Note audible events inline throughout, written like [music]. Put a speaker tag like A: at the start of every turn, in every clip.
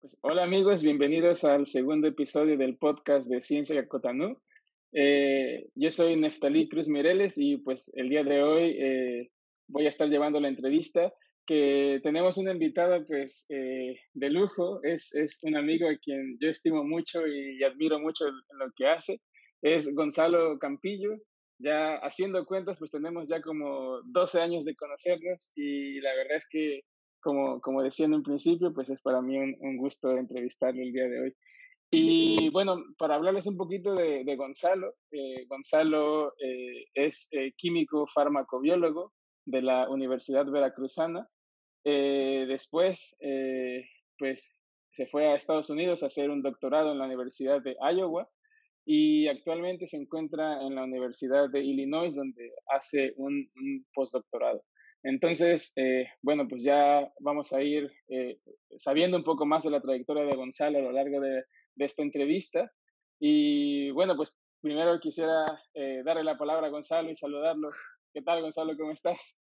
A: Pues, hola amigos, bienvenidos al segundo episodio del podcast de Ciencia Cacotanú. Eh, yo soy Neftalí Cruz Mireles y pues el día de hoy eh, voy a estar llevando la entrevista que tenemos una invitada pues eh, de lujo, es, es un amigo a quien yo estimo mucho y, admiro mucho en lo que hace, es Gonzalo Campillo. Ya haciendo cuentas pues tenemos ya como 12 años de conocernos y la verdad es que como, como decía en un principio, pues es para mí un, gusto entrevistarlo el día de hoy. Y bueno, para hablarles un poquito de, Gonzalo, eh, Gonzalo eh, es eh, químico farmacobiólogo de la Universidad Veracruzana. después, pues se fue a Estados Unidos a hacer un doctorado en la Universidad de Iowa y actualmente se encuentra en la Universidad de Illinois donde hace un postdoctorado. Entonces, eh, bueno, pues ya vamos a ir eh, sabiendo un poco más de la trayectoria de Gonzalo a lo largo de, esta entrevista. Y bueno, pues primero quisiera eh, darle la palabra a Gonzalo y saludarlo. ¿Qué tal, Gonzalo? ¿Cómo estás?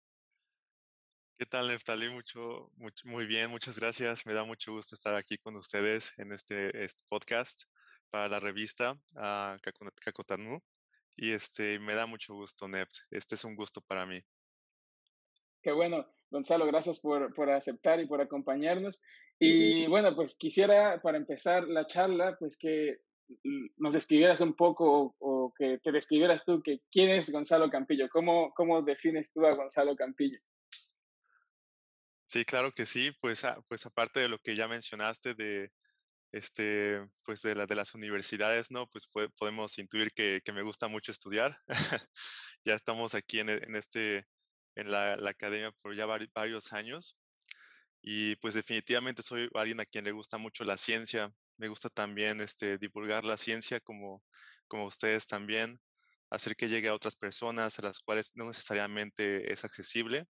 B: ¿Qué tal, Neftali? Mucho, muy bien, muchas gracias. Me da mucho gusto estar aquí con ustedes en este, este podcast para la revista uh, Y este, me da mucho gusto, Neft. Este es un gusto para mí.
A: Qué bueno, Gonzalo, gracias por, por, aceptar y por acompañarnos. Y bueno, pues quisiera para empezar la charla, pues que nos describieras un poco o, que te describieras tú que quién es Gonzalo Campillo, cómo, cómo defines tú a Gonzalo Campillo.
B: Sí, claro que sí, pues, pues aparte de lo que ya mencionaste de, este, pues de, la, de las universidades, ¿no? Pues podemos intuir que, que, me gusta mucho estudiar. [laughs] ya estamos aquí en, en este en la, academia por ya varios años y pues definitivamente soy alguien a quien le gusta mucho la ciencia. Me gusta también este, divulgar la ciencia como, como ustedes también, hacer que llegue a otras personas a las cuales no necesariamente es accesible.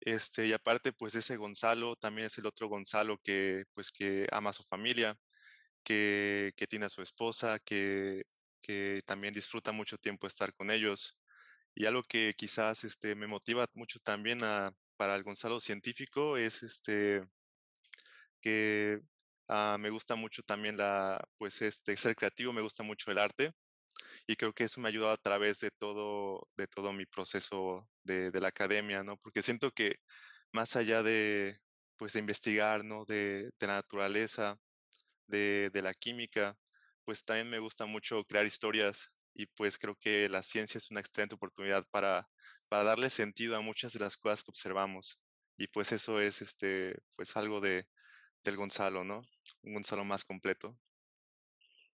B: Este, y aparte, pues ese Gonzalo también es el otro Gonzalo que, pues, que ama a su familia, que, que tiene a su esposa, que, que también disfruta mucho tiempo estar con ellos. Y algo que quizás este, me motiva mucho también a, para el Gonzalo científico es este, que ah, me gusta mucho también la, pues este, ser creativo, me gusta mucho el arte y creo que eso me ha ayudado a través de todo, de todo mi proceso de, de la academia, ¿no? Porque siento que más allá de, pues, de investigar, ¿no? De, de la naturaleza, de, de la química, pues también me gusta mucho crear historias y pues creo que la ciencia es una excelente oportunidad para, para darle sentido a muchas de las cosas que observamos. Y pues eso es este, pues algo de, del Gonzalo, ¿no? Un Gonzalo más completo.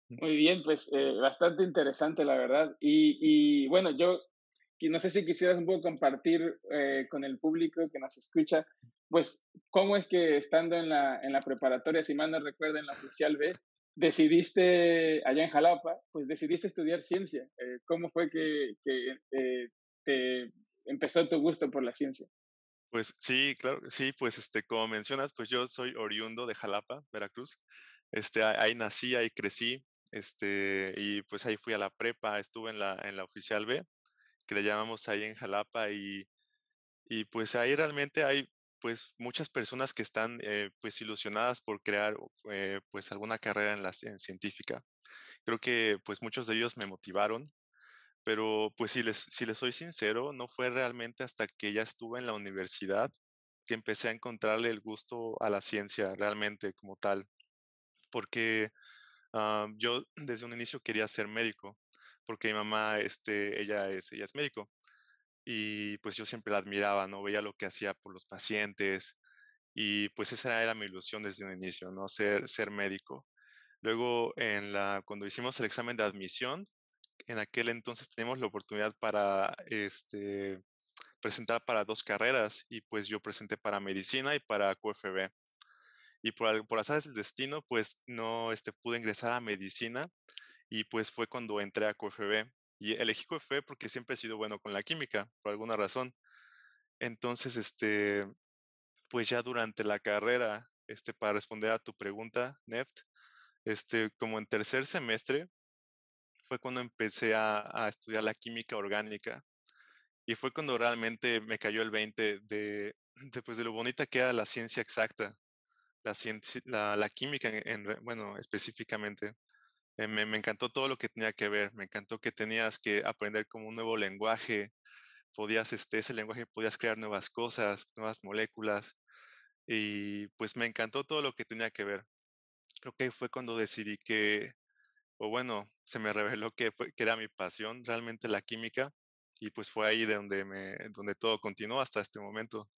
A: Muy bien, pues eh, bastante interesante, la verdad. Y, y, bueno, yo no sé si quisieras un poco compartir eh, con el público que nos escucha, pues cómo es que estando en la, en la preparatoria, si mal no recuerdo, en la oficial B, decidiste, allá en Jalapa, pues decidiste estudiar ciencia. Eh, ¿Cómo fue que, eh, te empezó tu gusto por la ciencia?
B: Pues sí, claro, sí, pues este, como mencionas, pues yo soy oriundo de Jalapa, Veracruz. Este, ahí nací, ahí crecí, este, y pues ahí fui a la prepa, estuve en la, en la oficial B, que le llamamos ahí en Jalapa, y, y pues ahí realmente hay pues muchas personas que están eh, pues ilusionadas por crear eh, pues alguna carrera en la en científica. Creo que pues muchos de ellos me motivaron, pero pues si les, si les soy sincero, no fue realmente hasta que ya estuve en la universidad que empecé a encontrarle el gusto a la ciencia realmente como tal, porque ah, yo desde un inicio quería ser médico, porque mi mamá, este, ella es, ella es médico y pues yo siempre la admiraba, ¿no? Veía lo que hacía por los pacientes y pues esa era mi ilusión desde un inicio, ¿no? Ser, ser médico. Luego, en la, cuando hicimos el examen de admisión, en aquel entonces teníamos la oportunidad para este, presentar para dos carreras y pues yo presenté para medicina y para QFB. Y por, por azar del destino, pues no este, pude ingresar a medicina y pues fue cuando entré a QFB. Y elegí QFB porque siempre he sido bueno con la química, por alguna razón. Entonces, este, pues ya durante la carrera, este, para responder a tu pregunta, Neft, este, como en tercer semestre, fue cuando empecé a, estudiar la química orgánica. Y fue cuando realmente me cayó el 20 de, de, de lo bonita que era la ciencia exacta. la, la, química, en, bueno, específicamente. Eh, me, encantó todo lo que tenía que ver, me encantó que tenías que aprender como un nuevo lenguaje, podías, este, ese lenguaje podías crear nuevas cosas, nuevas moléculas, y pues me encantó todo lo que tenía que ver. Creo que fue cuando decidí que, o bueno, se me reveló que, que era mi pasión, realmente la química, y pues fue ahí de donde, me, donde todo continuó hasta este momento.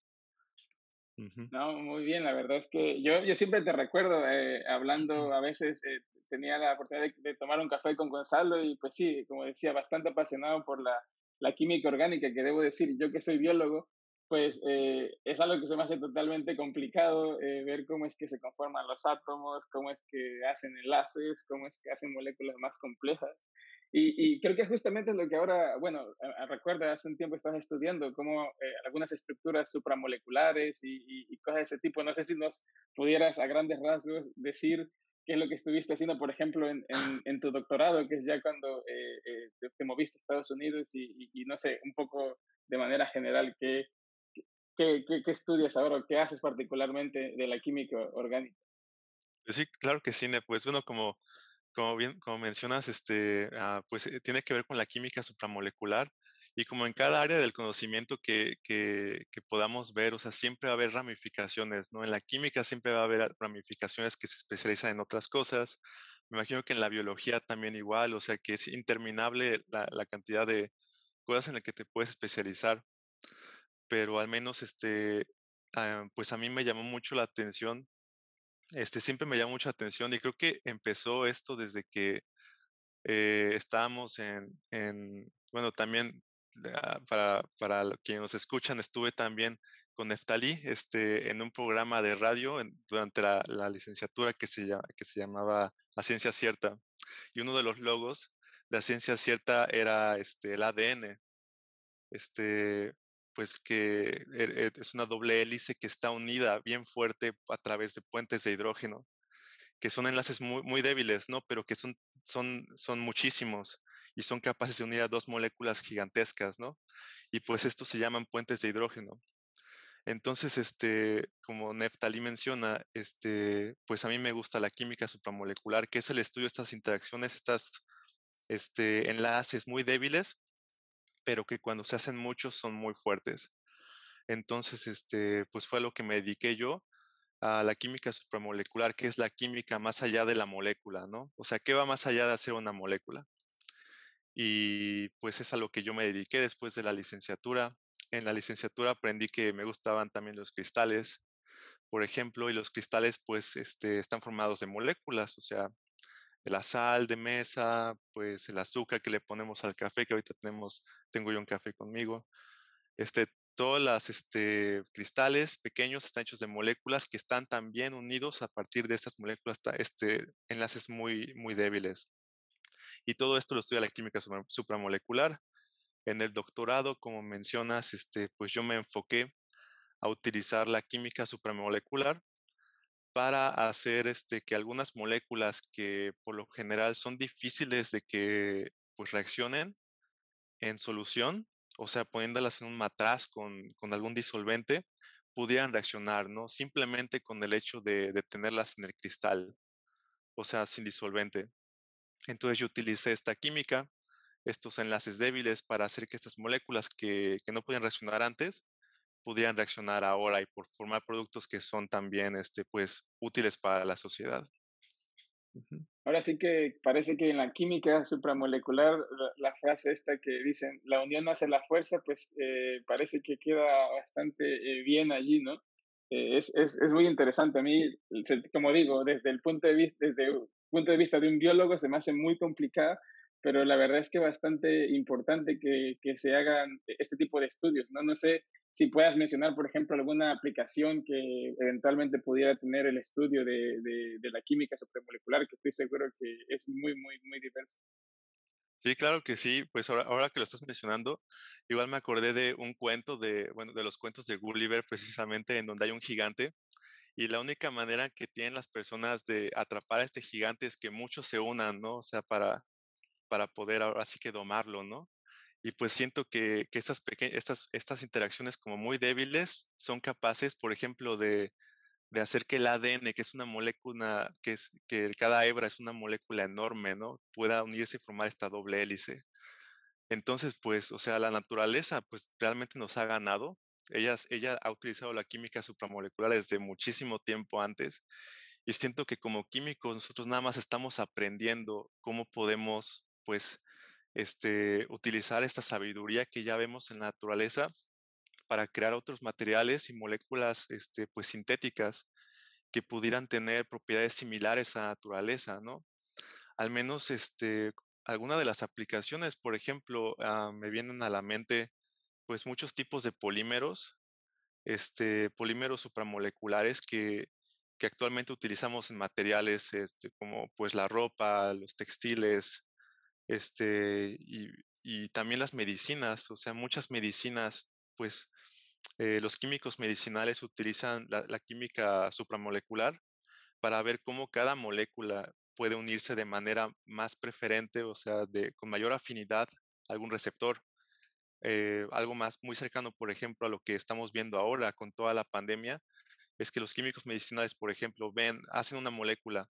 A: No, muy bien, la verdad es que yo, yo siempre te recuerdo eh, hablando, a veces eh, tenía la oportunidad de, tomar un café con Gonzalo y pues sí, como decía, bastante apasionado por la, la química orgánica, que debo decir, yo que soy biólogo, pues eh, es algo que se me hace totalmente complicado ver cómo es que se conforman los átomos, cómo es que hacen enlaces, cómo es que hacen moléculas más complejas. Y, creo que justamente es lo que ahora, bueno, recuerda, hace un tiempo estás estudiando como eh, algunas estructuras supramoleculares y, y, cosas de ese tipo. No sé si nos pudieras a grandes rasgos decir qué es lo que estuviste haciendo, por ejemplo, en, en, tu doctorado, que es ya cuando eh, eh, te, moviste a Estados Unidos y, y, no sé, un poco de manera general, ¿qué, qué, qué, qué estudias ahora qué haces particularmente de la química orgánica?
B: Sí, claro que sí, pues bueno, como como bien, como mencionas, este, ah, pues eh, tiene que ver con la química supramolecular y como en cada área del conocimiento que, que, que, podamos ver, o sea, siempre va a haber ramificaciones, ¿no? En la química siempre va a haber ramificaciones que se especializan en otras cosas. Me imagino que en la biología también igual, o sea, que es interminable la, la cantidad de cosas en las que te puedes especializar. Pero al menos, este, ah, pues a mí me llamó mucho la atención este, siempre me llama mucha atención y creo que empezó esto desde que eh, estábamos en, en, bueno, también ah, para, para quienes nos escuchan, estuve también con Neftalí este, en un programa de radio durante la, la, licenciatura que se, llama, que se llamaba La Ciencia Cierta. Y uno de los logos de la Ciencia Cierta era este, el ADN. Este, pues que e, e, es una doble hélice que está unida bien fuerte a través de puentes de hidrógeno, que son enlaces muy, muy débiles, ¿no? Pero que son, son, son muchísimos y son capaces de unir a dos moléculas gigantescas, ¿no? Y pues estos se llaman puentes de hidrógeno. Entonces, este, como Neftali menciona, este, pues a mí me gusta la química supramolecular, que es el estudio de estas interacciones, estas este, enlaces muy débiles, pero que cuando se hacen muchos son muy fuertes. Entonces, este, pues fue lo que me dediqué yo a la química supramolecular, que es la química más allá de la molécula, ¿no? O sea, ¿qué va más allá de hacer una molécula? Y pues es a lo que yo me dediqué después de la licenciatura. En la licenciatura aprendí que me gustaban también los cristales, por ejemplo, y los cristales pues este, están formados de moléculas, o sea, la sal de mesa, pues el azúcar que le ponemos al café, que ahorita tenemos, tengo yo un café conmigo. Este, todos los este, cristales pequeños están hechos de moléculas que están también unidos a partir de estas moléculas, este, enlaces muy, muy débiles. Y todo esto lo estudia la química supramolecular. En el doctorado, como mencionas, este, pues yo me enfoqué a utilizar la química supramolecular para hacer este, que algunas moléculas que por lo general son difíciles de que pues, reaccionen en solución, o sea, poniéndolas en un matraz con, con algún disolvente, pudieran reaccionar, ¿no? Simplemente con el hecho de, de, tenerlas en el cristal, o sea, sin disolvente. Entonces yo utilicé esta química, estos enlaces débiles para hacer que estas moléculas que, que no podían reaccionar antes, pudieran reaccionar ahora y por formar productos que son también este, pues, útiles para la sociedad.
A: Ahora sí que parece que en la química supramolecular, la, frase esta que dicen, la unión hace la fuerza, pues eh, parece que queda bastante eh, bien allí, ¿no? Eh, es, es, es, muy interesante. A mí, como digo, desde el punto de vista, desde el punto de vista de un biólogo se me hace muy complicada, pero la verdad es que bastante importante que, que se hagan este tipo de estudios, ¿no? No sé si puedas mencionar, por ejemplo, alguna aplicación que eventualmente pudiera tener el estudio de, de, la química supramolecular, que estoy seguro que es muy, muy, muy diversa.
B: Sí, claro que sí. Pues ahora, ahora, que lo estás mencionando, igual me acordé de un cuento de, bueno, de los cuentos de Gulliver, precisamente, en donde hay un gigante. Y la única manera que tienen las personas de atrapar a este gigante es que muchos se unan, ¿no? O sea, para, para poder ahora sí que domarlo, ¿no? Y pues siento que, que estas, estas, estas interacciones como muy débiles son capaces, por ejemplo, de, de hacer que el ADN, que es una molécula, que, es, que cada hebra es una molécula enorme, ¿no? Pueda unirse y formar esta doble hélice. Entonces, pues, o sea, la naturaleza, pues, realmente nos ha ganado. Ella, ella ha utilizado la química supramolecular desde muchísimo tiempo antes. Y siento que como químicos nosotros nada más estamos aprendiendo cómo podemos, pues, este, utilizar esta sabiduría que ya vemos en la naturaleza para crear otros materiales y moléculas este, pues, sintéticas que pudieran tener propiedades similares a la naturaleza, ¿no? Al menos este, alguna de las aplicaciones, por ejemplo, ah, me vienen a la mente pues muchos tipos de polímeros, este, polímeros supramoleculares que, que actualmente utilizamos en materiales este, como pues la ropa, los textiles, este, y, y también las medicinas, o sea, muchas medicinas, pues eh, los químicos medicinales utilizan la, química supramolecular para ver cómo cada molécula puede unirse de manera más preferente, o sea, de, con mayor afinidad a algún receptor. Eh, algo más muy cercano, por ejemplo, a lo que estamos viendo ahora con toda la pandemia, es que los químicos medicinales, por ejemplo, ven, hacen una molécula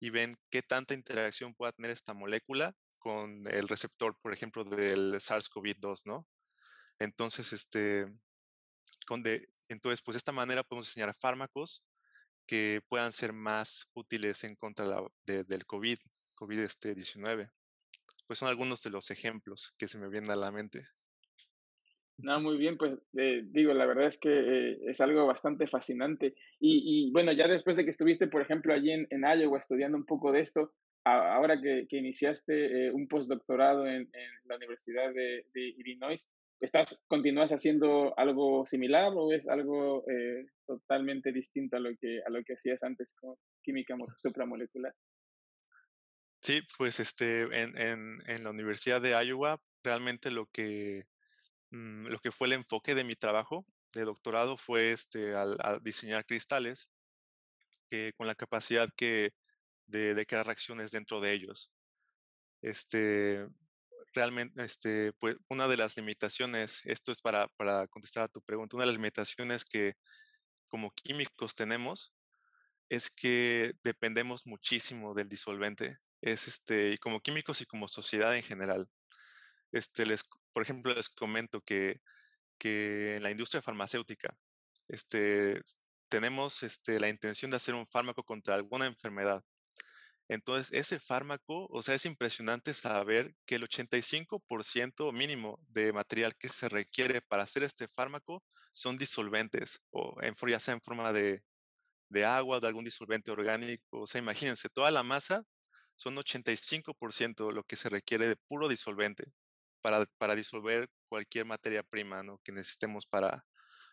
B: y ven qué tanta interacción puede tener esta molécula con el receptor, por ejemplo, del SARS-CoV-2, ¿no? Entonces, este, entonces, pues de esta manera podemos diseñar fármacos que puedan ser más útiles en contra del COVID, COVID-19. pues son algunos de los ejemplos que se me vienen a la mente.
A: No, muy bien, pues eh, digo, la verdad es que eh, es algo bastante fascinante. Y, bueno, ya después de que estuviste, por ejemplo, allí en, en Iowa estudiando un poco de esto, ahora que, que iniciaste eh, un postdoctorado en, en, la Universidad de, de Illinois, ¿Estás, continúas haciendo algo similar o es algo eh, totalmente distinto a lo que a lo que hacías antes con química supramolecular?
B: Sí, pues este en, en, en la Universidad de Iowa realmente lo que mm, lo que fue el enfoque de mi trabajo de doctorado fue este al, diseñar cristales con la capacidad que de, de reacciones dentro de ellos. Este, realmente, este, pues una de las limitaciones, esto es para, para contestar a tu pregunta, una de las limitaciones que como químicos tenemos es que dependemos muchísimo del disolvente. Es este, como químicos y como sociedad en general. Este, les, por ejemplo, les comento que, que en la industria farmacéutica, este, tenemos este, la intención de hacer un fármaco contra alguna enfermedad. Entonces, ese fármaco, o sea, es impresionante saber que el 85% mínimo de material que se requiere para hacer este fármaco son disolventes, o en, ya sea en forma de, agua de algún disolvente orgánico. O sea, imagínense, toda la masa son 85% lo que se requiere de puro disolvente para, para disolver cualquier materia prima ¿no? que necesitemos para,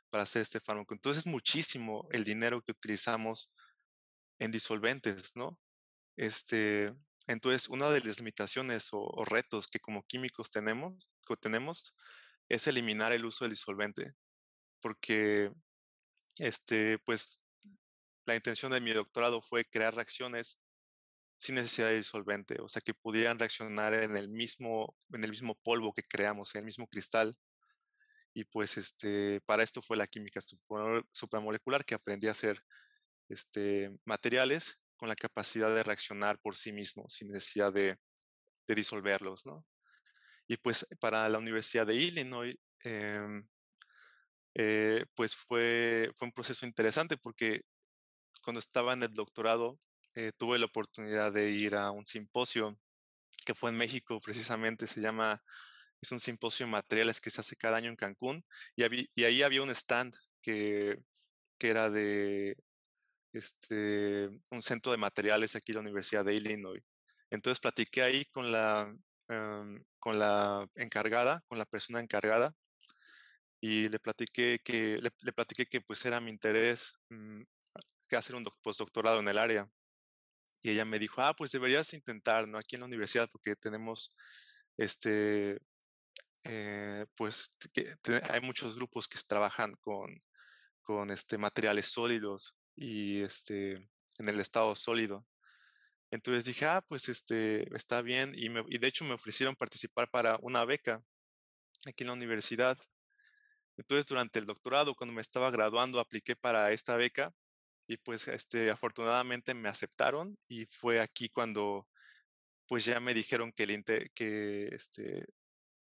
B: para hacer este fármaco. Entonces, es muchísimo el dinero que utilizamos en disolventes, ¿no? Este, entonces, una de las limitaciones o, retos que como químicos tenemos, que tenemos es eliminar el uso del disolvente, porque este, pues, la intención de mi doctorado fue crear reacciones sin necesidad de disolvente, o sea, que pudieran reaccionar en el mismo, en el mismo polvo que creamos, en el mismo cristal. Y pues este, para esto fue la química supramolecular que aprendí a hacer este, materiales con la capacidad de reaccionar por sí mismos sin necesidad de, disolverlos, ¿no? Y pues para la Universidad de Illinois, em, eh, pues fue, fue un proceso interesante porque cuando estaba en el doctorado eh, tuve la oportunidad de ir a un simposio que fue en México precisamente, se llama, es un simposio de materiales que se hace cada año en Cancún y, y ahí había un stand que, que era de este, un centro de materiales aquí en la Universidad de Illinois. Entonces platiqué ahí con la, em, con la encargada, con la persona encargada, y le platiqué que, le, platiqué que pues era mi interés mm, que hacer un postdoctorado en el área. Y ella me dijo, ah, pues deberías intentar, ¿no? Aquí en la universidad, porque tenemos, este, eh, pues que hay muchos grupos que trabajan con, con este, materiales sólidos y este, en el estado sólido. Entonces dije, ah, pues este, está bien. Y, me, y de hecho me ofrecieron participar para una beca aquí en la universidad. Entonces durante el doctorado, cuando me estaba graduando, apliqué para esta beca y pues este, afortunadamente me aceptaron y fue aquí cuando pues ya me dijeron que, el que este,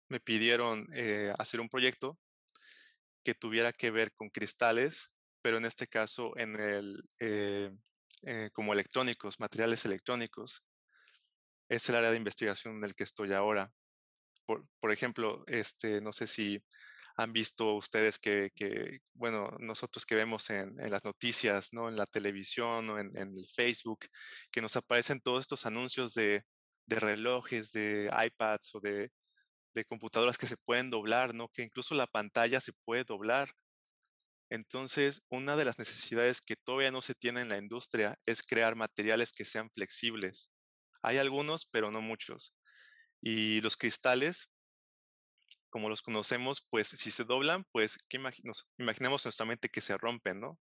B: me pidieron eh, hacer un proyecto que tuviera que ver con cristales, pero en este caso en el, eh, eh, como electrónicos, materiales electrónicos. Es el área de investigación en el que estoy ahora. Por, por ejemplo, este, no sé si han visto ustedes que, que bueno, nosotros que vemos en, en, las noticias, ¿no? En la televisión o en, en, el Facebook, que nos aparecen todos estos anuncios de, de relojes, de iPads o de, de, computadoras que se pueden doblar, ¿no? Que incluso la pantalla se puede doblar. Entonces, una de las necesidades que todavía no se tiene en la industria es crear materiales que sean flexibles. Hay algunos, pero no muchos. Y los cristales, como los conocemos, pues si se doblan, pues ¿qué imaginemos nuestra mente que se rompen, ¿no?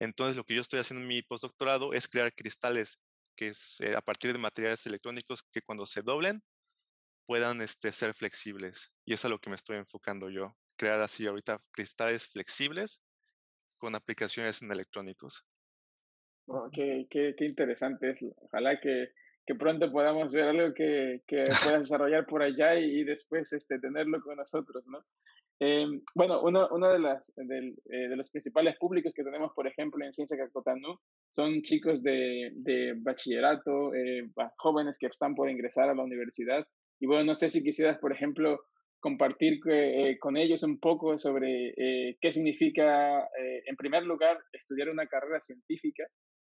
B: Entonces lo que yo estoy haciendo en mi postdoctorado es crear cristales que es a partir de materiales electrónicos que cuando se doblen puedan este, ser flexibles. Y es a lo que me estoy enfocando yo, crear así ahorita cristales flexibles con aplicaciones en electrónicos.
A: Oh, qué, qué, qué, interesante es. Ojalá que que pronto podamos ver algo que, que [laughs] pueda desarrollar por allá y, después este, tenerlo con nosotros, ¿no? Eh, bueno, uno, uno de, las, de, eh, de, los principales públicos que tenemos, por ejemplo, en Ciencia Cacotanú, son chicos de, de bachillerato, eh, jóvenes que están por ingresar a la universidad. Y bueno, no sé si quisieras, por ejemplo, compartir eh, con ellos un poco sobre eh, qué significa, en primer lugar, estudiar una carrera científica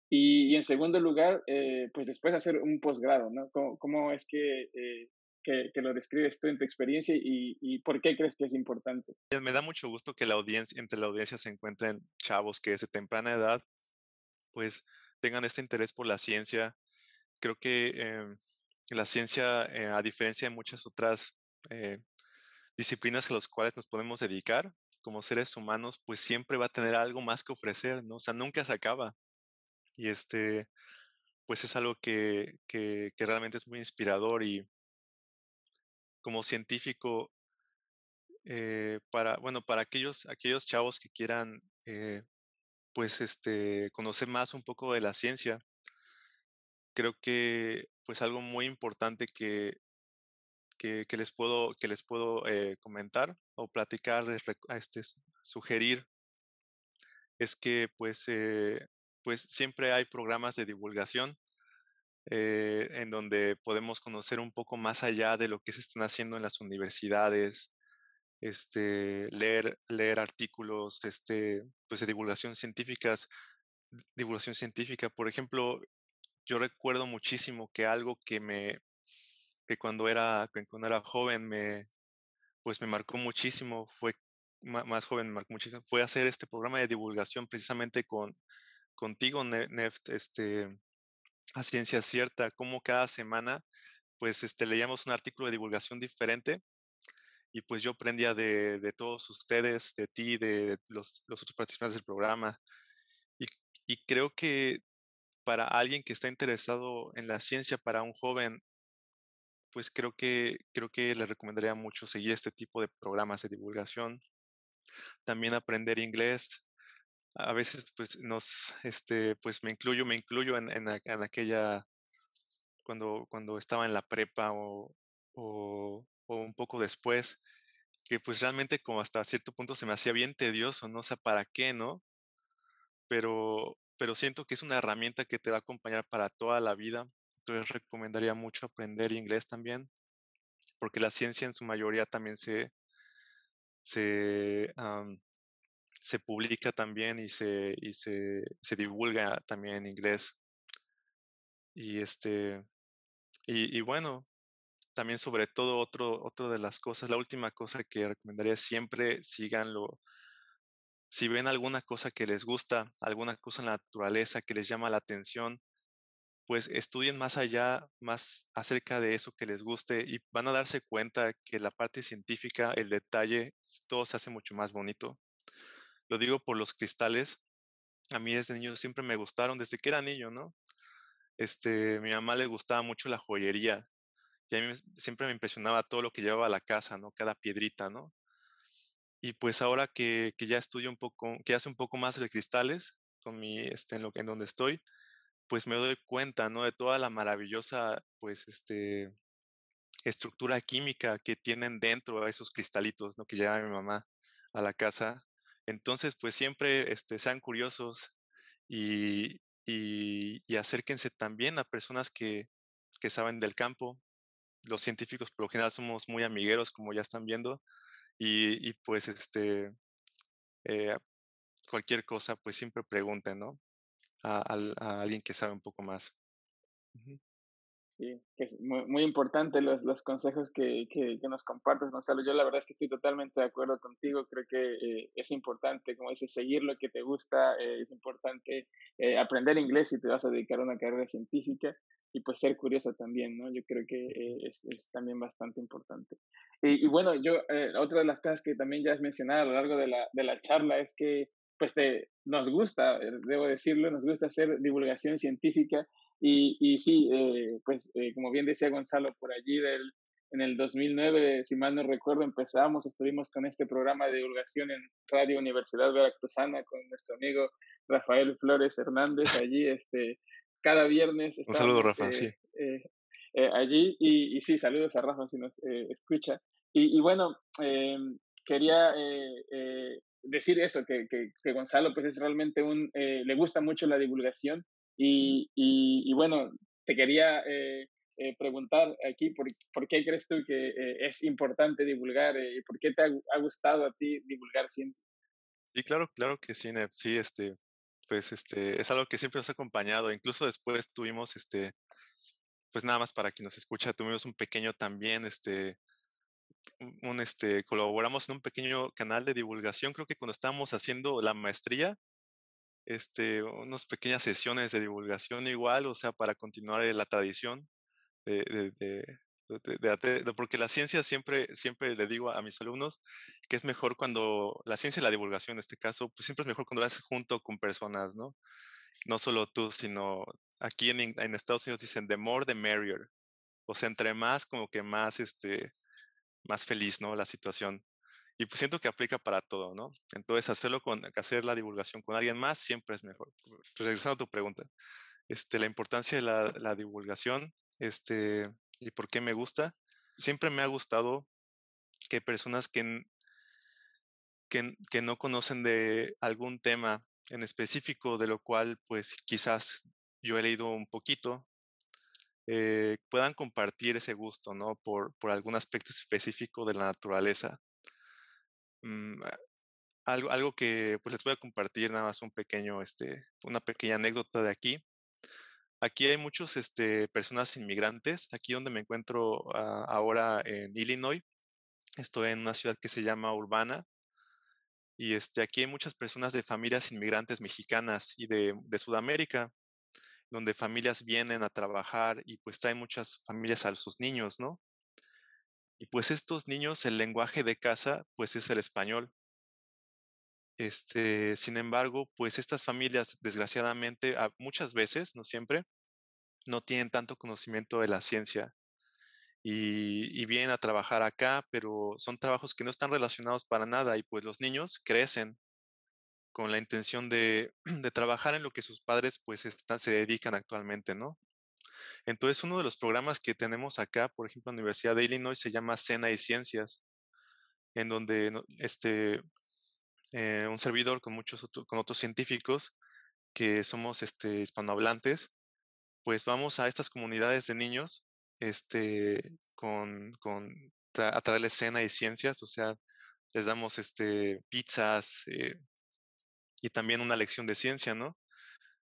A: y, en segundo lugar, eh, pues después hacer un posgrado, ¿no? ¿Cómo, cómo es que, eh, que, que, lo describes tú en tu experiencia y, y, por qué crees que es importante?
B: Me da mucho gusto que la audiencia, entre la audiencia se encuentren chavos que desde temprana edad, pues tengan este interés por la ciencia. Creo que eh, la ciencia, eh, a diferencia de muchas otras eh, disciplinas a las cuales nos podemos dedicar como seres humanos, pues siempre va a tener algo más que ofrecer, ¿no? O sea, nunca se acaba. Y este, pues es algo que, que, realmente es muy inspirador y como científico, eh, para, bueno, para aquellos, aquellos chavos que quieran, eh, pues, este, conocer más un poco de la ciencia, creo que, pues, algo muy importante que, que, les puedo, que les puedo eh, comentar o platicar, este, sugerir, es que, pues, eh, pues siempre hay programas de divulgación eh, en donde podemos conocer un poco más allá de lo que se están haciendo en las universidades, este, leer, leer artículos este, pues de divulgación científicas, divulgación científica. Por ejemplo, yo recuerdo muchísimo que algo que me, que cuando era, cuando era joven me, pues me marcó muchísimo, fue más joven, me marcó muchísimo, fue hacer este programa de divulgación precisamente con, contigo, Neft, este, a ciencia cierta, como cada semana, pues este, leíamos un artículo de divulgación diferente y pues yo aprendía de, de todos ustedes, de ti, de los, los otros participantes del programa. Y, y, creo que para alguien que está interesado en la ciencia, para un joven, pues creo que, creo que le recomendaría mucho seguir este tipo de programas de divulgación. También aprender inglés, a veces pues nos, este, pues me incluyo, me incluyo en, en, aquella, cuando, cuando estaba en la prepa o, o, o, un poco después, que pues realmente como hasta cierto punto se me hacía bien tedioso, no sé para qué, ¿no? Pero, pero siento que es una herramienta que te va a acompañar para toda la vida. Entonces recomendaría mucho aprender inglés también, porque la ciencia en su mayoría también se, se, um, se publica también y se, y se, se divulga también en inglés. Y este, y, bueno, también sobre todo otro, otro de las cosas, la última cosa que recomendaría siempre síganlo. Si ven alguna cosa que les gusta, alguna cosa en la naturaleza que les llama la atención, pues estudien más allá, más acerca de eso que les guste y van a darse cuenta que la parte científica, el detalle, todo se hace mucho más bonito. Lo digo por los cristales. A mí desde niño siempre me gustaron, desde que era niño, ¿no? Este, mi mamá le gustaba mucho la joyería. Y a mí siempre me impresionaba todo lo que llevaba a la casa, ¿no? Cada piedrita, ¿no? Y pues ahora que, que ya estudio un poco, que hace un poco más de cristales, con mi, este, en, en donde estoy, pues me doy cuenta, ¿no? De toda la maravillosa, pues, este, estructura química que tienen dentro de esos cristalitos, ¿no? Que lleva mi mamá a la casa. Entonces, pues siempre este, sean curiosos y, y, acérquense también a personas que, que saben del campo. Los científicos por lo general somos muy amigueros, como ya están viendo, y, y pues este, eh, cualquier cosa, pues siempre pregunten, ¿no? A, a, alguien que sabe un poco más.
A: Sí, es muy, muy importante los, los consejos que, que, que, nos compartes, Gonzalo. Yo la verdad es que estoy totalmente de acuerdo contigo. Creo que eh, es importante, como dices, seguir lo que te gusta. Eh, es importante eh, aprender inglés si te vas a dedicar a una carrera científica y pues ser curioso también, ¿no? Yo creo que es, es, también bastante importante. Y, y bueno, yo, otra de las cosas que también ya has mencionado a lo largo de la, de la charla es que pues te, nos gusta, debo decirlo, nos gusta hacer divulgación científica y, y sí, eh, pues eh, como bien decía Gonzalo, por allí del, en el 2009, si mal no recuerdo, empezamos, estuvimos con este programa de divulgación en Radio Universidad Veracruzana con nuestro amigo Rafael Flores Hernández, [laughs] allí este, cada viernes.
B: Un saludo, Rafa, sí.
A: Eh, allí, y, y, sí, saludos a Rafa si nos escucha. Y, y bueno, em, quería decir eso, que, que, que, Gonzalo pues es realmente un, le gusta mucho la divulgación y, y, bueno, te quería eh, eh, preguntar aquí, ¿por, ¿por, qué crees tú que eh, es importante divulgar y por qué te ha, gustado a ti divulgar ciencia?
B: Sí, claro, claro que sí, Sí, este, pues este, es algo que siempre nos ha acompañado. Incluso después tuvimos, este, pues nada más para quien nos escucha, tuvimos un pequeño también, este, un, este, colaboramos en un pequeño canal de divulgación, creo que cuando estábamos haciendo la maestría, este, unas pequeñas sesiones de divulgación igual, o sea, para continuar eh, la tradición de, de, de, porque la ciencia siempre, siempre le digo a mis alumnos que es mejor cuando, la ciencia y la divulgación en este caso, pues siempre es mejor cuando lo haces junto con personas, ¿no? No solo tú, sino aquí en, en Estados Unidos dicen the more the merrier. O sea, entre más, como que más, este, más feliz, ¿no? La situación. Y pues siento que aplica para todo, ¿no? Entonces, hacerlo con, hacer la divulgación con alguien más siempre es mejor. Pues, regresando a tu pregunta, este, la importancia de la, la divulgación, este, y por qué me gusta. Siempre me ha gustado que personas que, que, que no conocen de algún tema en específico, de lo cual, pues quizás yo he leído un poquito, eh, puedan compartir ese gusto, ¿no? Por, por algún aspecto específico de la naturaleza. Mm, algo, algo que pues les voy a compartir nada más un pequeño, este, una pequeña anécdota de aquí. Aquí hay muchos este, personas inmigrantes, aquí donde me encuentro ah, ahora en Illinois. Estoy en una ciudad que se llama Urbana. Y este, aquí hay muchas personas de familias inmigrantes mexicanas y de, de Sudamérica, donde familias vienen a trabajar y pues traen muchas familias a sus niños, ¿no? Y pues estos niños, el lenguaje de casa, pues es el español. Este, sin embargo, pues estas familias, desgraciadamente, muchas veces, no siempre, no tienen tanto conocimiento de la ciencia y, y, vienen a trabajar acá, pero son trabajos que no están relacionados para nada y pues los niños crecen con la intención [clears throat] de, trabajar en lo que sus padres pues están, se dedican actualmente, ¿no? Entonces, uno de los programas que tenemos acá, por ejemplo, en la Universidad de Illinois, se llama Cena y Ciencias, en donde este, eh, un servidor con muchos con otros científicos que somos este, hispanohablantes, pues vamos a estas comunidades de niños este, con, con a traerles cena y ciencias, o sea, les damos este, pizzas eh, y también una lección de ciencia, ¿no?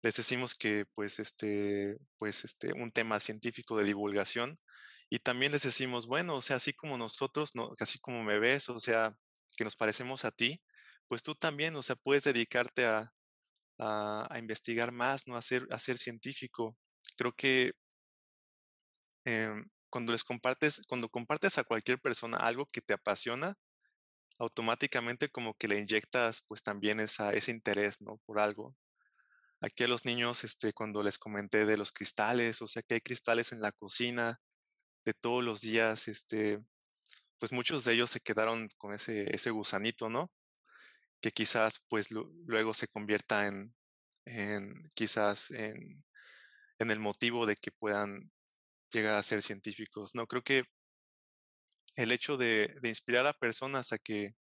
B: les decimos que pues este, pues este, un tema científico de divulgación y también les decimos, bueno, o sea, así como nosotros, no, así como me ves, o sea, que nos parecemos a ti, pues tú también, o sea, puedes dedicarte a, a, a investigar más, ¿no? A ser, científico. Creo que eh, cuando les compartes, cuando compartes a cualquier persona algo que te apasiona, automáticamente como que le inyectas pues también esa, ese interés, ¿no? Por algo. Aquí a los niños, este, cuando les comenté de los cristales, o sea que hay cristales en la cocina de todos los días, este, pues muchos de ellos se quedaron con ese, ese gusanito, ¿no? Que quizás pues luego se convierta en, en quizás en, en el motivo de que puedan llegar a ser científicos. No creo que el hecho de, inspirar a personas a que,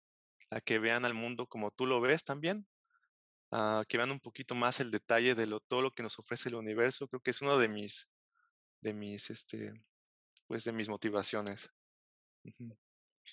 B: vean al mundo como tú lo ves también, a que vean un poquito más el detalle de lo, todo lo que nos ofrece el universo, creo que es uno de mis, de mis, este, pues de mis motivaciones.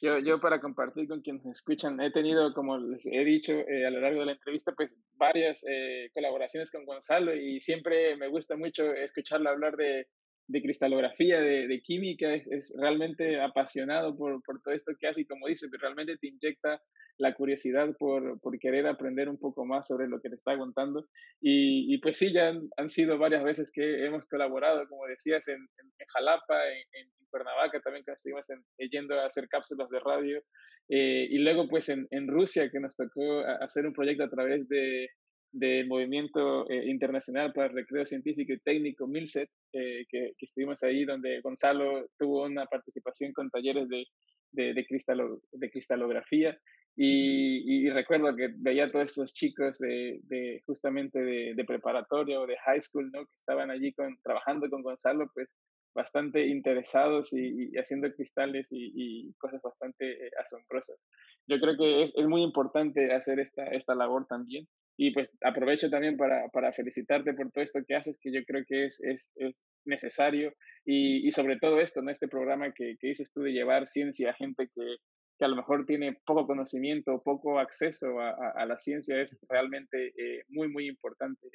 A: Yo, yo para compartir con quienes escuchan, he tenido, como les he dicho eh, a lo largo de la entrevista, pues varias eh, colaboraciones con Gonzalo y siempre me gusta mucho escucharlo hablar de, de cristalografía, de, de química, es, es, realmente apasionado por, por, todo esto que hace y como dice, realmente te inyecta la curiosidad por, por, querer aprender un poco más sobre lo que te está contando. Y, y pues sí, ya han, han, sido varias veces que hemos colaborado, como decías, en, en, en Jalapa, en, en, Cuernavaca, también que estuvimos yendo a hacer cápsulas de radio. Eh, y luego pues en Rusia, que nos tocó hacer un proyecto a través de, del Movimiento eh, Internacional para el Recreo Científico y Técnico, MILSET, eh, que, que, estuvimos ahí, donde Gonzalo tuvo una participación con talleres de, de, de, cristalo, de cristalografía. Y, y, recuerdo que veía a todos esos chicos de, de justamente de, de, preparatoria o de high school, ¿no? Que estaban allí con, trabajando con Gonzalo, pues bastante interesados y, y haciendo cristales y, y, cosas bastante eh, asombrosas. Yo creo que es, es, muy importante hacer esta, esta labor también. Y pues aprovecho también para, para felicitarte por todo esto que haces, que yo creo que es, es, es necesario. Y, y, sobre todo esto, ¿no? este programa que, que dices tú de llevar ciencia a gente que, que a lo mejor tiene poco conocimiento, poco acceso a, a, a la ciencia, es realmente eh, muy, muy importante.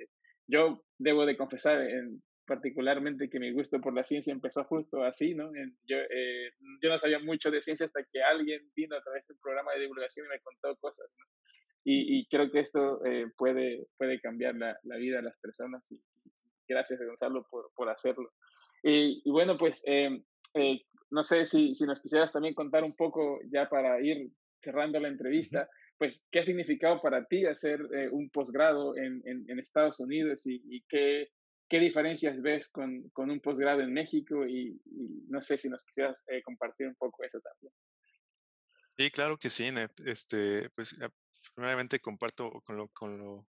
A: Yo debo de confesar, en, particularmente que mi gusto por la ciencia empezó justo así, ¿no? Yo, eh, yo no sabía mucho de ciencia hasta que alguien vino a través de un programa de divulgación y me contó cosas, ¿no? Y, y creo que esto eh, puede, puede cambiar la, la, vida de las personas y, gracias Gonzalo por, por hacerlo. Y, y bueno, pues eh, eh, no sé si, si nos quisieras también contar un poco, ya para ir cerrando la entrevista, pues qué ha significado para ti hacer eh, un posgrado en, en, en, Estados Unidos y, y qué, ¿Qué diferencias ves con, con un posgrado en México? Y, y, no sé si nos quisieras eh, compartir un poco eso también.
B: Sí, claro que sí, Net. Este, pues primeramente comparto con lo, con lo,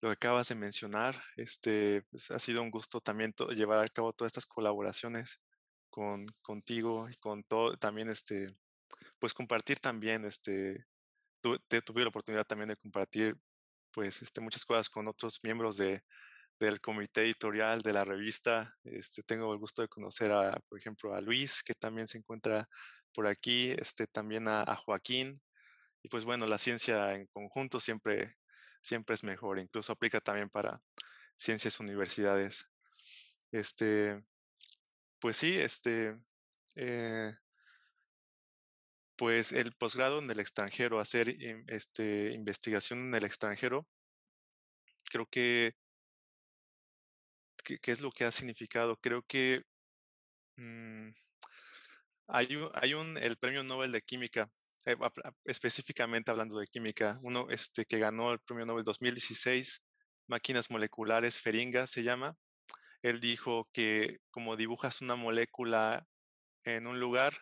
B: lo que acabas de mencionar. Este, pues ha sido un gusto también llevar a cabo todas estas colaboraciones con, contigo y con todo, también este, pues compartir también, este, tu, te, tuve la oportunidad también de compartir pues este, muchas cosas con otros miembros de, del comité editorial de la revista. Este, tengo el gusto de conocer a, por ejemplo, a Luis, que también se encuentra por aquí, este, también a, a Joaquín. Y pues bueno, la ciencia en conjunto siempre, siempre es mejor, incluso aplica también para ciencias universidades. Este, pues sí, este, eh, pues el posgrado en el extranjero, hacer este, investigación en el extranjero, creo que qué, qué, es lo que ha significado. Creo que mmm, hay, hay un, el premio Nobel de Química, eh, específicamente hablando de química, uno este, que ganó el premio Nobel 2016, máquinas moleculares, Feringa se llama. Él dijo que como dibujas una molécula en un lugar,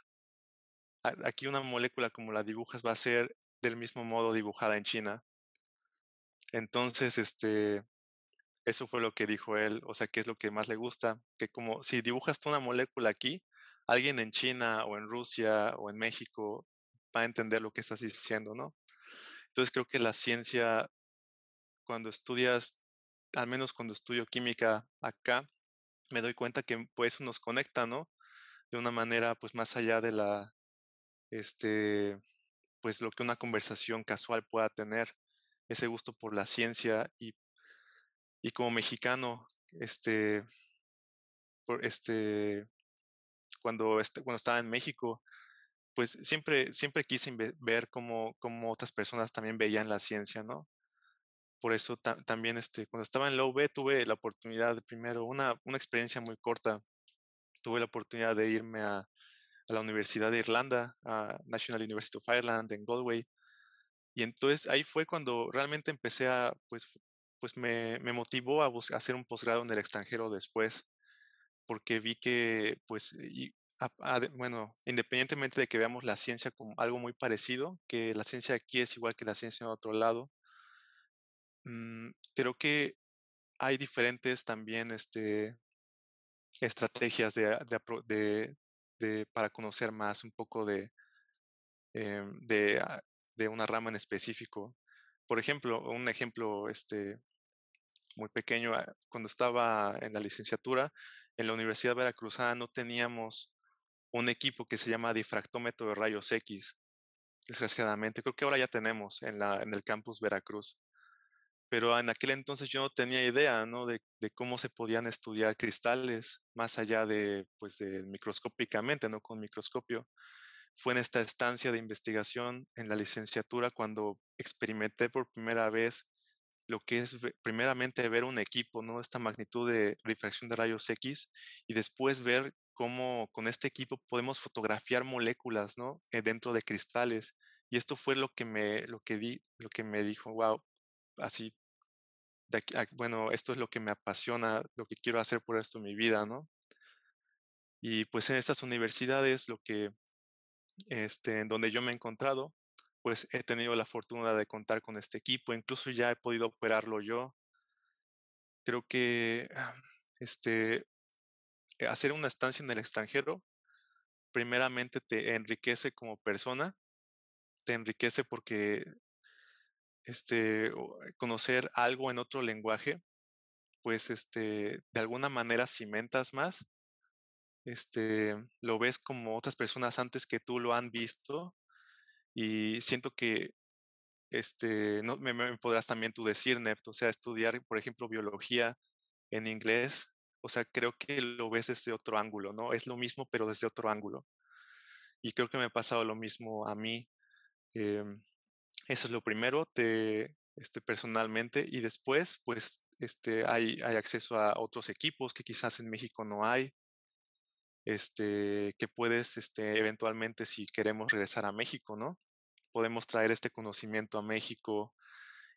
B: aquí una molécula como la dibujas va a ser del mismo modo dibujada en China. Entonces, este, eso fue lo que dijo él, o sea, que es lo que más le gusta, que como si dibujas una molécula aquí, alguien en China o en Rusia o en México a entender lo que estás diciendo, ¿no? Entonces creo que la ciencia, cuando estudias, al menos cuando estudio química acá, me doy cuenta que pues nos conecta, ¿no? De una manera pues más allá de la, este, pues lo que una conversación casual pueda tener, ese gusto por la ciencia y y como mexicano, este, por este, cuando, este, cuando estaba en México, pues siempre, siempre quise ver cómo, cómo otras personas también veían la ciencia, ¿no? Por eso ta también, este, cuando estaba en la UB tuve la oportunidad de primero, una, una experiencia muy corta, tuve la oportunidad de irme a, la Universidad de Irlanda, a National University of Ireland en Galway, y entonces ahí fue cuando realmente empecé a, pues, pues me, me motivó a, a, hacer un posgrado en el extranjero después, porque vi que, pues, a, a, bueno, independientemente de que veamos la ciencia como algo muy parecido, que la ciencia aquí es igual que la ciencia en otro lado, mmm, creo que hay diferentes también este, estrategias de, de, de, para conocer más un poco de, em, de, ah, de, una rama en específico. Por ejemplo, un ejemplo este, muy pequeño, ah, cuando estaba en la licenciatura, en la Universidad Veracruzana no teníamos un equipo que se llama difractómetro de rayos X, desgraciadamente. Creo que ahora ya tenemos en, la, en el campus Veracruz. Pero en aquel entonces yo no tenía idea ¿no? de, cómo se podían estudiar cristales más allá de, pues, de microscópicamente, no con microscopio. Fue en esta estancia de investigación en la licenciatura cuando experimenté por primera vez lo que es primeramente ver un equipo, ¿no? Esta magnitud de refracción de rayos X y después ver cómo con este equipo podemos fotografiar moléculas, ¿no? Eh, dentro de cristales. Y esto fue lo que me, lo que di, lo que me dijo, wow, así, bueno, esto es lo que me apasiona, lo que quiero hacer por esto en mi vida, ¿no? Y pues en estas universidades, lo que, este, en donde yo me he encontrado, pues he tenido la fortuna de contar con este equipo, incluso ya he podido operarlo yo. Creo que, este, hacer una estancia en el extranjero, primeramente te enriquece como persona, te enriquece porque este, conocer algo en otro lenguaje, pues este, de alguna manera cimentas más, este, lo ves como otras personas antes que tú lo han visto y siento que este, no, me, me podrás también tú decir, Neft, o sea, estudiar, por ejemplo, biología en inglés, o sea, creo que lo ves desde otro ángulo, ¿no? Es lo mismo, pero desde otro ángulo. Y creo que me ha pasado lo mismo a mí. Em, eso es lo primero, te, este, personalmente, y después, pues, este, hay, hay acceso a otros equipos que quizás en México no hay, este, que puedes, este, eventualmente, si queremos regresar a México, ¿no? Podemos traer este conocimiento a México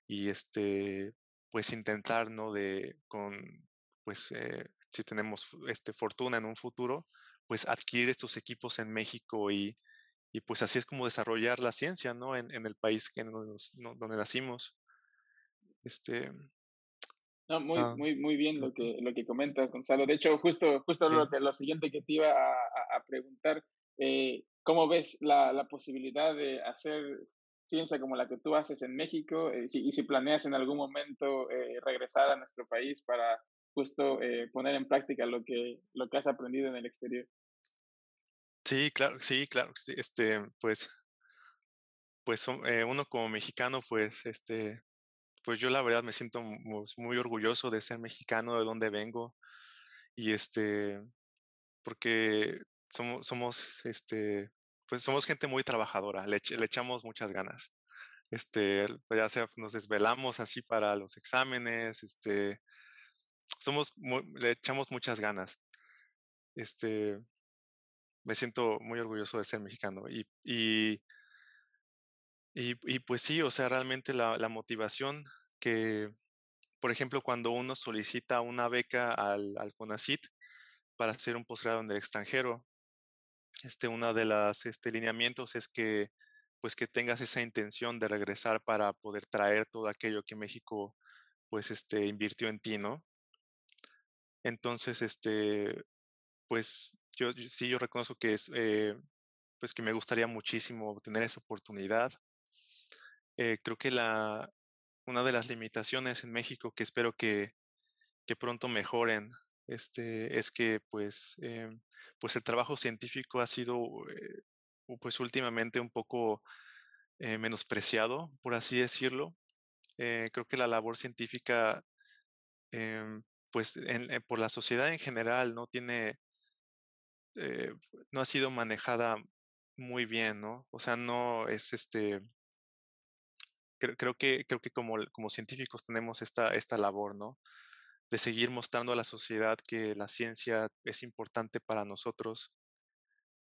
B: y, este, pues, intentar, ¿no? De, con, pues, eh, si tenemos, este, fortuna en un futuro, pues, adquirir estos equipos en México y, y pues así es como desarrollar la ciencia, ¿no? En, en el país que nos, donde nacimos. Este,
A: no, muy, ah, muy, muy bien lo que, lo que comentas, Gonzalo. De hecho, justo, justo lo, que, lo siguiente que te iba a, a preguntar, eh, ¿cómo ves la, la, posibilidad de hacer ciencia como la que tú haces en México? Eh, si, y si planeas en algún momento eh, regresar a nuestro país para justo eh, poner en práctica lo que, lo que has aprendido en el exterior.
B: Sí, claro, sí, claro. este, pues, pues eh, uno como mexicano, pues, este, pues yo la verdad me siento muy, orgulloso de ser mexicano, de donde vengo y este, porque somos, somos, este, pues somos gente muy trabajadora, le, le echamos muchas ganas. Este, ya sea nos desvelamos así para los exámenes, este, somos, le echamos muchas ganas. Este, me siento muy orgulloso de ser mexicano. Y, y, y, pues sí, o sea, realmente la, la, motivación que, por ejemplo, cuando uno solicita una beca al, al CONACIT para hacer un posgrado en el extranjero, este, uno de los este, lineamientos es que, pues, que tengas esa intención de regresar para poder traer todo aquello que México, pues, este, invirtió en ti, ¿no? Entonces, este, pues yo, sí, yo reconozco que es, eh, pues que me gustaría muchísimo tener esa oportunidad. Eh, creo que la, una de las limitaciones en México que espero que, que pronto mejoren este, es que pues, eh, pues el trabajo científico ha sido eh, pues últimamente un poco eh, menospreciado, por así decirlo. creo que la labor científica em, pues en, por la sociedad en general no tiene eh, no ha sido manejada muy bien, ¿no? O sea, no es este. Creo, creo que, creo que como, como científicos tenemos esta, esta labor, ¿no? De seguir mostrando a la sociedad que la ciencia es importante para nosotros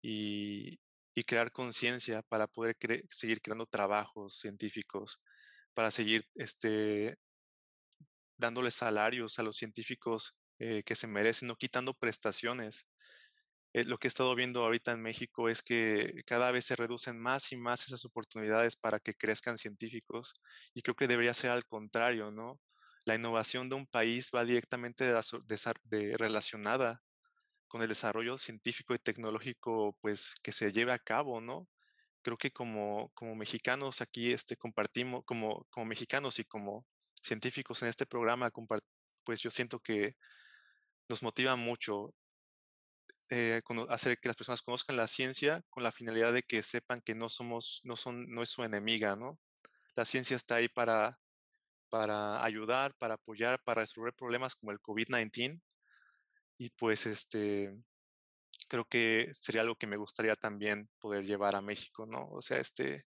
B: y, y crear conciencia para poder seguir creando trabajos científicos, para seguir este, dándoles salarios a los científicos eh, que se merecen, no quitando prestaciones. Eh, lo que he estado viendo ahorita en México es que cada vez se reducen más y más esas oportunidades para que crezcan científicos y creo que debería ser al contrario, ¿no? la innovación de un país va directamente de, relacionada con el desarrollo científico y tecnológico pues que se lleve a cabo, ¿no? Creo que como, como mexicanos aquí este, compartimos, como, como mexicanos y como científicos en este programa, pues yo siento que nos motiva mucho eh, hacer que las personas conozcan la ciencia con la finalidad de que sepan que no somos, no son, no es su enemiga, ¿no? La ciencia está ahí para, para ayudar, para apoyar, para resolver problemas como el COVID-19. Y pues este, creo que sería algo que me gustaría también poder llevar a México, ¿no? O sea, este,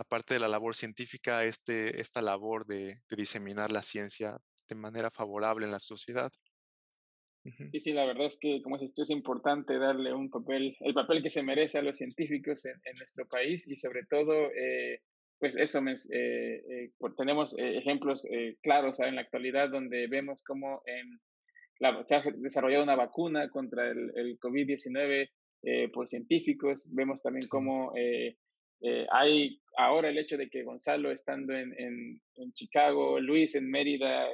B: aparte de la labor científica, este, esta labor de, de diseminar la ciencia de manera favorable en la sociedad.
A: Sí, sí, la verdad es que, como dices tú, es importante darle un papel, el papel que se merece a los científicos en, nuestro país y sobre todo, eh, pues eso, eh, eh, tenemos ejemplos claros en la actualidad donde vemos cómo en la, se ha desarrollado una vacuna contra el, el COVID-19 por científicos, vemos también cómo hay ahora el hecho de que Gonzalo estando en, en, en Chicago, Luis en Mérida,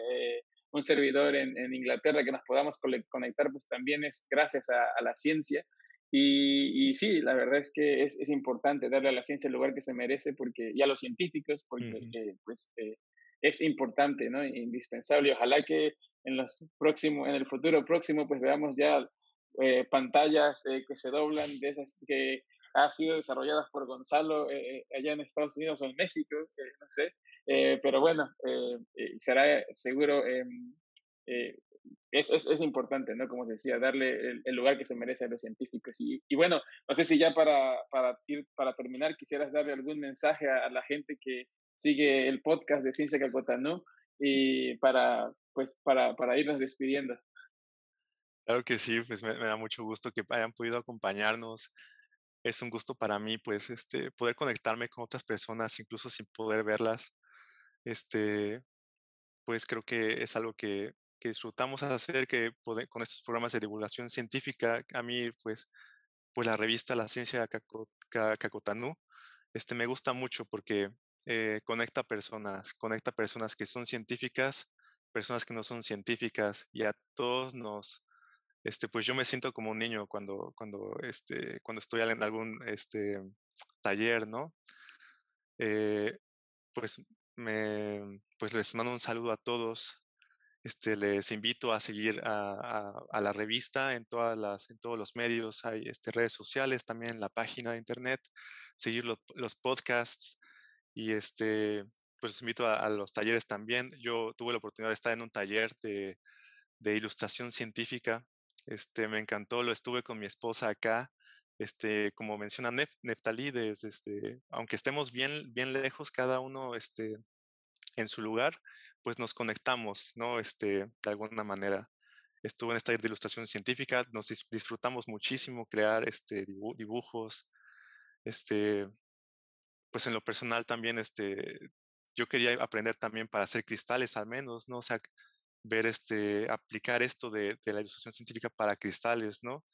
A: un servidor en, en, Inglaterra, que nos podamos conectar, pues también es gracias a, la ciencia. Y, y, sí, la verdad es que es, es, importante darle a la ciencia el lugar que se merece porque, y a los científicos, porque eh, pues, eh, es importante, ¿no? Indispensable. Ojalá que en, los próximos, en el futuro próximo pues veamos ya eh, pantallas que se doblan de esas que ha sido desarrolladas por Gonzalo allá en Estados Unidos o en México, no sé, eh, pero bueno, eh, eh, será seguro, em, es, es, es, importante, ¿no? Como decía, darle el, lugar que se merece a los científicos. Y, y, bueno, no sé si ya para, para, ir, para terminar quisieras darle algún mensaje a, la gente que sigue el podcast de Ciencia Cacotanú y para, pues, para, para irnos despidiendo.
B: Claro que sí, pues me, me, da mucho gusto que hayan podido acompañarnos. Es un gusto para mí, pues, este, poder conectarme con otras personas, incluso sin poder verlas. Este, pues creo que es algo que, que disfrutamos hacer, que con estos programas de divulgación científica, a mí, pues, pues la revista La Ciencia Cacotanú, este, me gusta mucho porque eh, conecta personas, conecta personas que son científicas, personas que no son científicas, y a todos nos, este, pues yo me siento como un niño cuando, cuando, este, cuando estoy en algún este, taller, ¿no? Eh, pues me, pues les mando un saludo a todos. Este, les invito a seguir a, a, la revista en, todas las, en todos los medios, hay este, redes sociales, también la página de internet, seguir los, los podcasts y este, pues invito a, a, los talleres también. Yo tuve la oportunidad de estar en un taller de, de ilustración científica, este, me encantó, lo estuve con mi esposa acá este, como menciona Nef, Neftalí, este, aunque estemos bien, bien lejos cada uno este, en su lugar, pues nos conectamos, ¿no? Este, de alguna manera. Estuve en esta de ilustración científica, nos disfrutamos muchísimo crear este, dibujos, este, pues en lo personal también, este, yo quería aprender también para hacer cristales al menos, ¿no? O sea, ver este, aplicar esto de, de la ilustración científica para cristales, ¿no?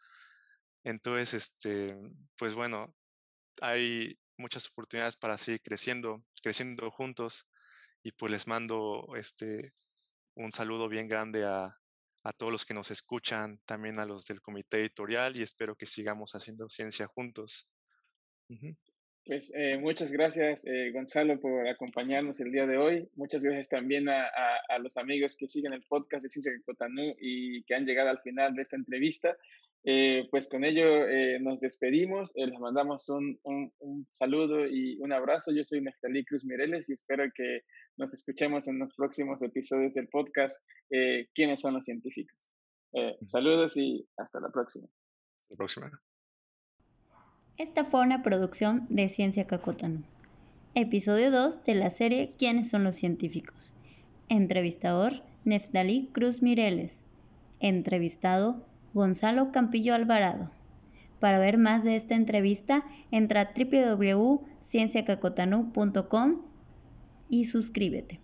B: Entonces, este, pues bueno, hay muchas oportunidades para seguir creciendo, creciendo juntos. Y pues les mando este un saludo bien grande a, a todos los que nos escuchan, también a los del comité editorial y espero que sigamos haciendo ciencia juntos.
A: Pues eh, muchas gracias, eh, Gonzalo, por acompañarnos el día de hoy. Muchas gracias también a, a, los amigos que siguen el podcast de Ciencia Cotanú y que han llegado al final de esta entrevista. Eh, pues con ello eh, nos despedimos, eh, les mandamos un, un, un, saludo y un abrazo. Yo soy Neftalí Cruz Mireles y espero que nos escuchemos en los próximos episodios del podcast ¿Quiénes son los científicos? saludos y hasta la próxima.
B: Hasta la próxima.
C: Esta fue una producción de Ciencia Cacotano. Episodio 2 de la serie ¿Quiénes son los científicos? Entrevistador Neftalí Cruz Mireles. Entrevistado Gonzalo Campillo Alvarado. Para ver más de esta entrevista, entra a www.cienciacacotanu.com y suscríbete.